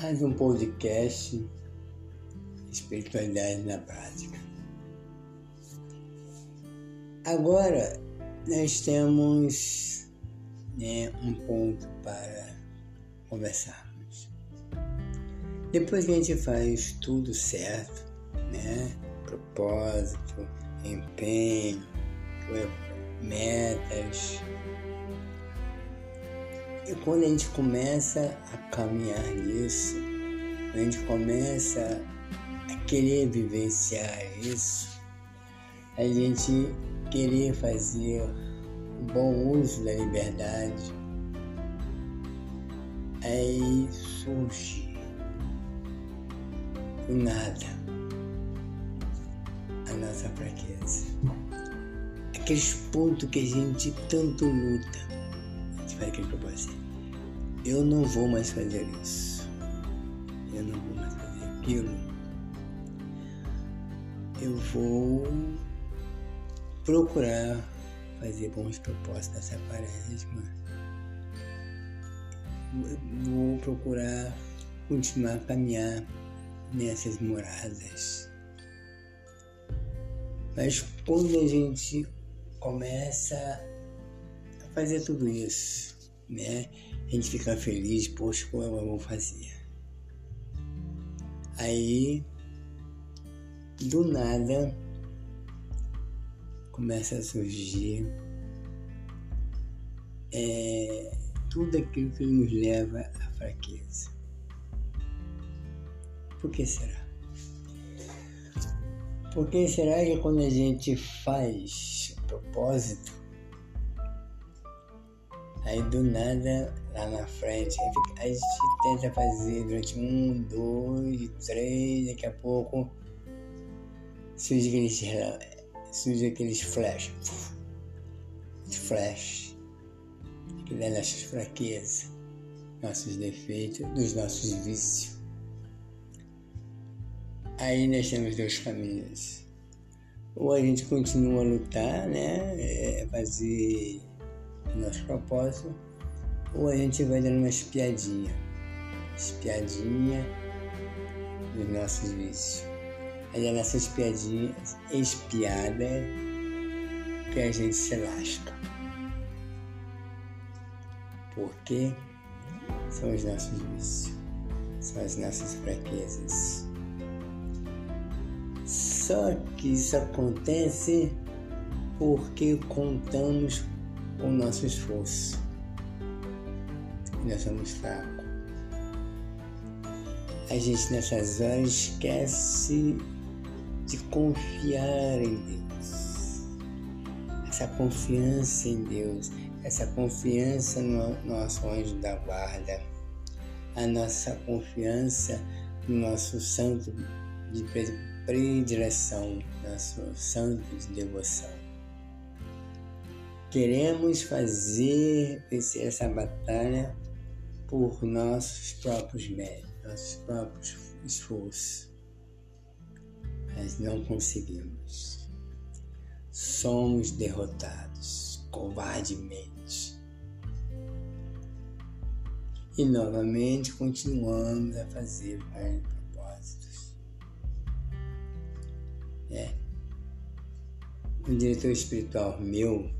mais um podcast Espiritualidade na Prática. Agora nós temos né, um ponto para conversarmos. Depois que a gente faz tudo certo, né? Propósito, empenho, metas, e quando a gente começa a caminhar nisso, a gente começa a querer vivenciar isso, a gente querer fazer um bom uso da liberdade, aí surge do nada a nossa fraqueza. Aqueles pontos que a gente tanto luta. Faz aquele propósito eu não vou mais fazer isso. Eu não vou mais fazer aquilo. Eu vou procurar fazer bons propósitos nessa quaresma. Vou procurar continuar a caminhar nessas moradas. Mas quando a gente começa fazer tudo isso, né? a gente fica feliz, poxa, como eu vou fazer? Aí, do nada, começa a surgir é, tudo aquilo que nos leva à fraqueza. Por que será? Por que será que quando a gente faz propósito, Aí do nada, lá na frente, a gente tenta fazer durante um, dois, três, daqui a pouco surge aqueles, surge aqueles flash. Flash. Que é nossas fraquezas, nossos defeitos, dos nossos vícios. Aí nós temos dois caminhos. Ou a gente continua a lutar, né? É fazer nosso propósito, ou a gente vai dando uma espiadinha, espiadinha dos nossos vícios. Aí é nessa espiadinha, espiada, que a gente se lasca. Porque são os nossos vícios, são as nossas fraquezas. Só que isso acontece porque contamos o nosso esforço. Nós somos fracos. A gente nessas horas esquece de confiar em Deus. Essa confiança em Deus, essa confiança no nosso anjo da guarda, a nossa confiança no nosso santo de predileção, nosso santo de devoção. Queremos fazer vencer essa batalha por nossos próprios méritos, nossos próprios esforços. Mas não conseguimos. Somos derrotados covardemente. E novamente continuamos a fazer vários propósitos. É. O diretor espiritual meu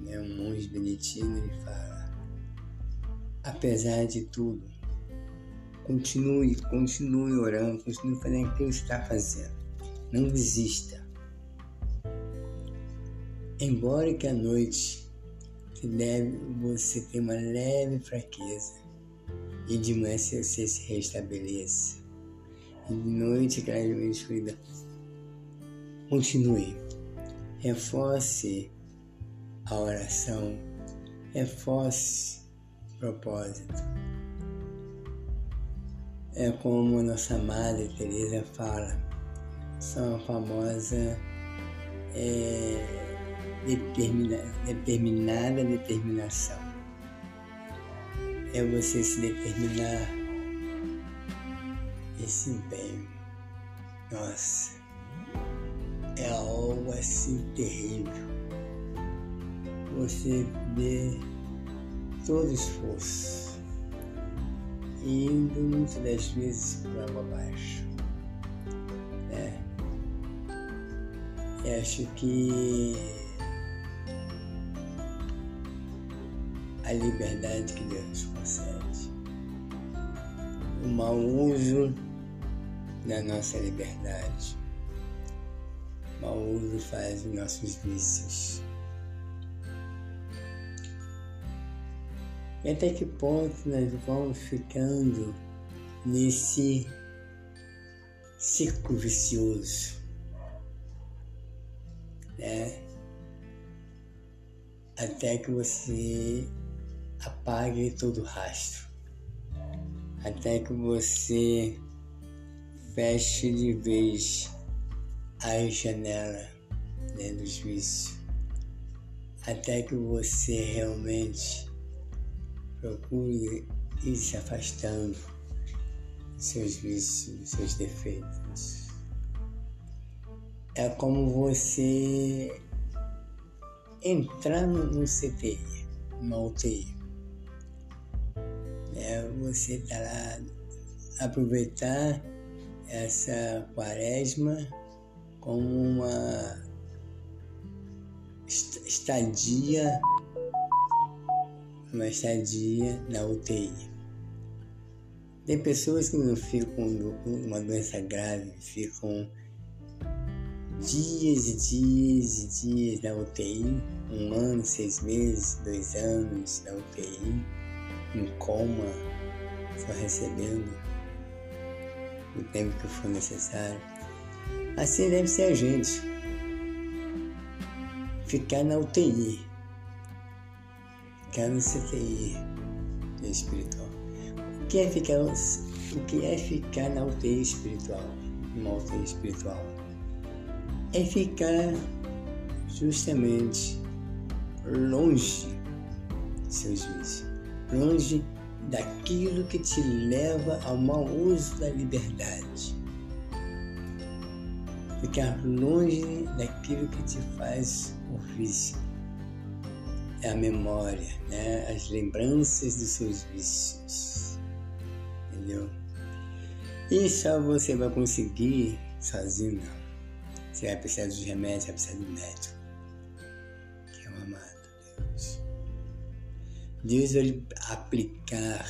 né, um monge beneditino, ele fala: apesar de tudo, continue, continue orando, continue fazendo o que você está fazendo. Não desista. Embora que à noite que deve, você tenha uma leve fraqueza e de manhã você, você se restabeleça. E de noite aquela escuridão. Continue. Reforce a oração reforce o propósito. É como nossa Madre Teresa fala, são a famosa é, determina, determinada determinação. É você se determinar esse empenho. Nossa, é algo assim terrível você dê todo esforço. indo muitas das vezes por água abaixo. Eu acho que a liberdade que Deus nos concede, o mau uso da nossa liberdade, o mau uso faz os nossos vícios. E até que ponto nós vamos ficando nesse ciclo vicioso, né? Até que você apague todo o rastro, até que você feche de vez a janela né, dos até que você realmente Procure ir se afastando dos seus vícios, dos seus defeitos. É como você entrar no CTI, numa UTI. É você tá lá, aproveitar essa quaresma como uma estadia uma estadia na UTI. Tem pessoas que não ficam com uma doença grave, ficam dias e dias e dias na UTI, um ano, seis meses, dois anos na UTI, em coma, só recebendo o tempo que for necessário. Assim deve ser a gente. Ficar na UTI CTI espiritual. O que é ficar, o que é ficar na UTI espiritual? Uma UTI espiritual? É ficar justamente longe de seus vícios, longe daquilo que te leva ao mau uso da liberdade. Ficar longe daquilo que te faz o vício é a memória, né? as lembranças dos seus vícios. Entendeu? E só você vai conseguir sozinho, não. Você vai precisar dos remédios, vai precisar do médico, que é o amado Deus. Deus vai aplicar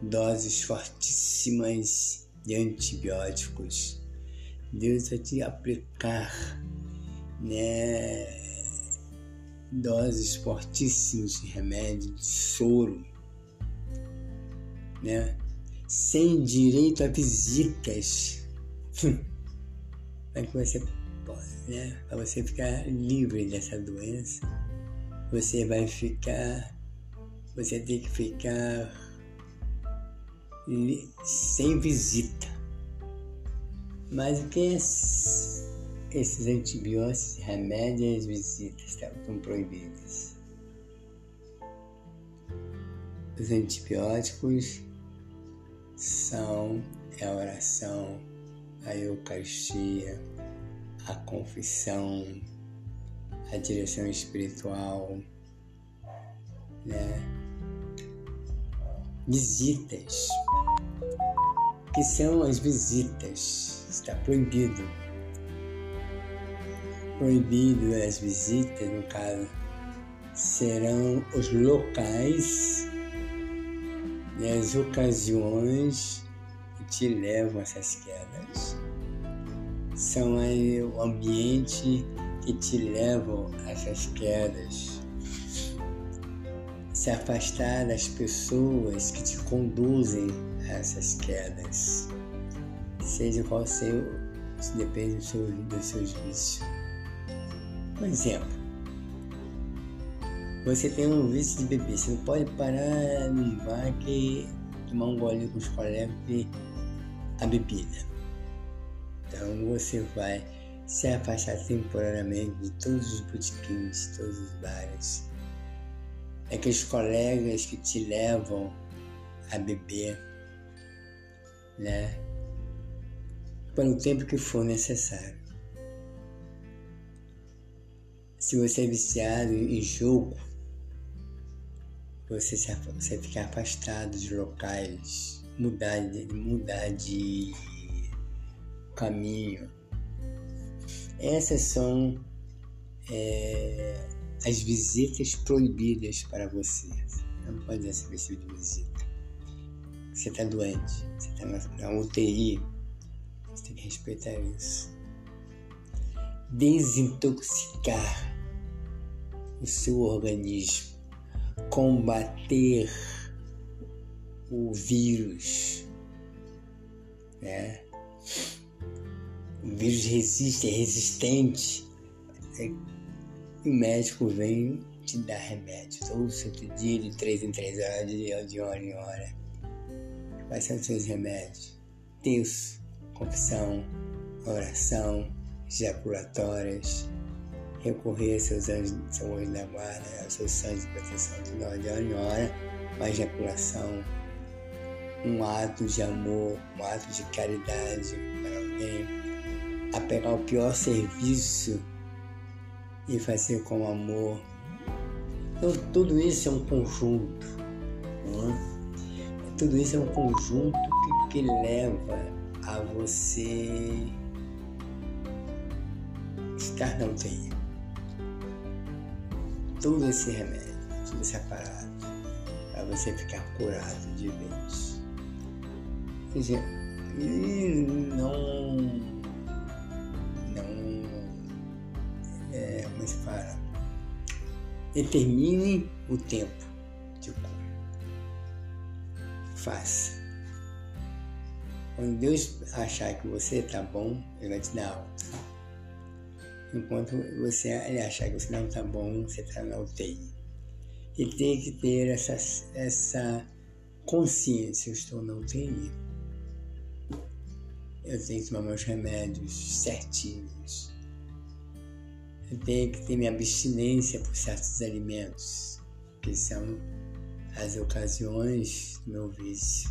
doses fortíssimas de antibióticos. Deus vai te aplicar né, doses fortíssimas de remédio, de soro, né? sem direito a visitas. Para que você pode, né? Para você ficar livre dessa doença, você vai ficar, você tem que ficar sem visita. Mas o que é esses antibióticos, remédios e visitas estão proibidos. Os antibióticos são a oração, a Eucaristia, a confissão, a direção espiritual, né? Visitas. que são as visitas? Está proibido proibido as visitas, no caso, serão os locais e as ocasiões que te levam a essas quedas. São o ambiente que te levam a essas quedas. Se afastar das pessoas que te conduzem a essas quedas. Seja qual seja, depende do seu, dos seus vícios. Um exemplo. Você tem um vício de beber, você não pode parar num bar que tomar um gole com os colegas e a bebida. Então você vai se afastar temporariamente de todos os botiquins, de todos os bares. Aqueles colegas que te levam a beber, né? Pelo tempo que for necessário. Se você é viciado em jogo, você, se, você fica afastado de locais mudar, mudar de caminho. Essas são é, as visitas proibidas para você. Não pode receber esse de visita. Você está doente, você está na, na UTI, você tem que respeitar isso. Desintoxicar o seu organismo, combater o vírus, né? O vírus resiste, é resistente. É, o médico vem te dar remédio todo santo dia, de três em três horas, de, de hora em hora. Quais são os seus remédios? Deus, confissão, oração, ejaculatórias, recorrer aos seus anjos, da guarda, aos seus santos de proteção de hora em hora, uma ejaculação, um ato de amor, um ato de caridade para alguém, a pegar o pior serviço e fazer com amor. Então, tudo isso é um conjunto. É? Tudo isso é um conjunto que, que leva a você estar na UTI. Todo esse remédio, todo esse aparato, para você ficar curado de vez. Quer dizer, e não. Não. É, como se fala? Determine o tempo de cura. Faça. Quando Deus achar que você está bom, Ele vai te dar alta. Enquanto você achar que você não está bom, você está na UTI. E tem que ter essa, essa consciência, eu estou na UTI eu tenho que tomar meus remédios certinhos. Eu tenho que ter minha abstinência por certos alimentos, que são as ocasiões do meu vício.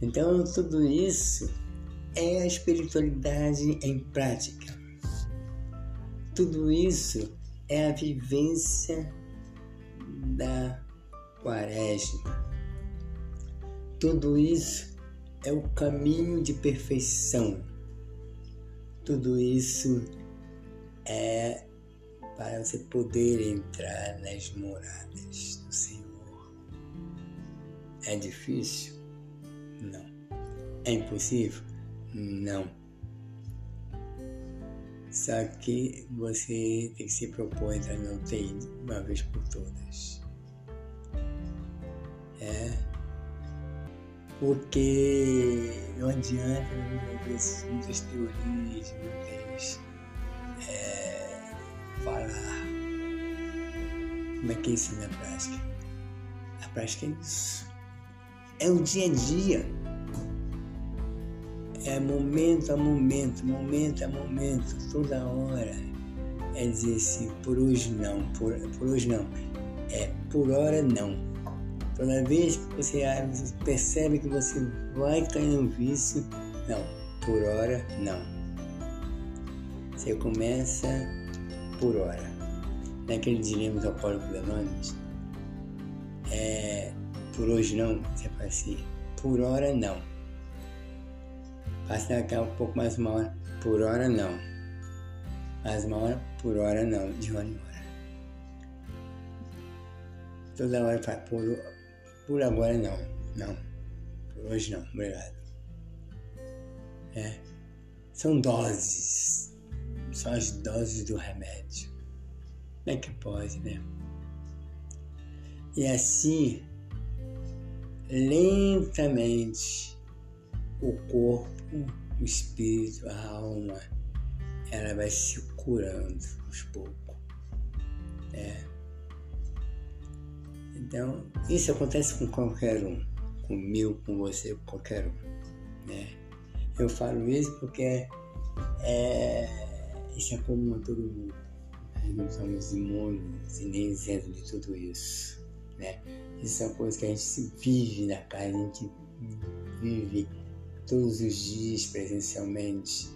Então, tudo isso é a espiritualidade em prática. Tudo isso é a vivência da quaresma. Tudo isso é o caminho de perfeição. Tudo isso é para você poder entrar nas moradas do Senhor. É difícil? Não. É impossível? Não. Só que você tem que se propor entrar no UTI uma vez por todas. É porque não adianta muitas, muitas teorias, muitas é, falar. Como é que é isso na prática? A prática é isso. É o dia a dia. É momento a momento, momento a momento, toda hora. É dizer assim, por hoje não, por, por hoje não. É por hora não Toda vez que você percebe que você vai cair no vício, não, por hora não. Você começa por hora. Naquele dilema do Apólico Anônimos, é, por hoje não, você faz assim, por hora não. Passa daqui a um pouco mais uma hora, por hora não. Mais uma hora, por hora não, de hora em hora. Toda hora faz por por agora não, não. Por hoje não, obrigado. É. São doses. São as doses do remédio. Como é que pode, né? E assim, lentamente, o corpo, o espírito, a alma, ela vai se curando aos poucos. É. Então, isso acontece com qualquer um, comigo, com você, com qualquer um. Né? Eu falo isso porque é, isso é comum a todo mundo. Nós não somos imunes e nem isentos de tudo isso. Né? Isso são coisas que a gente vive na casa, a gente vive todos os dias presencialmente.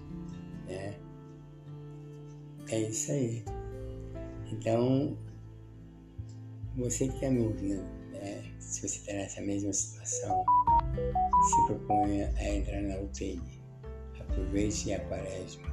Né? É isso aí. Então, você que está me ouvindo, né? Se você está nessa mesma situação, se proponha a entrar na UTI. Aproveite a quaresma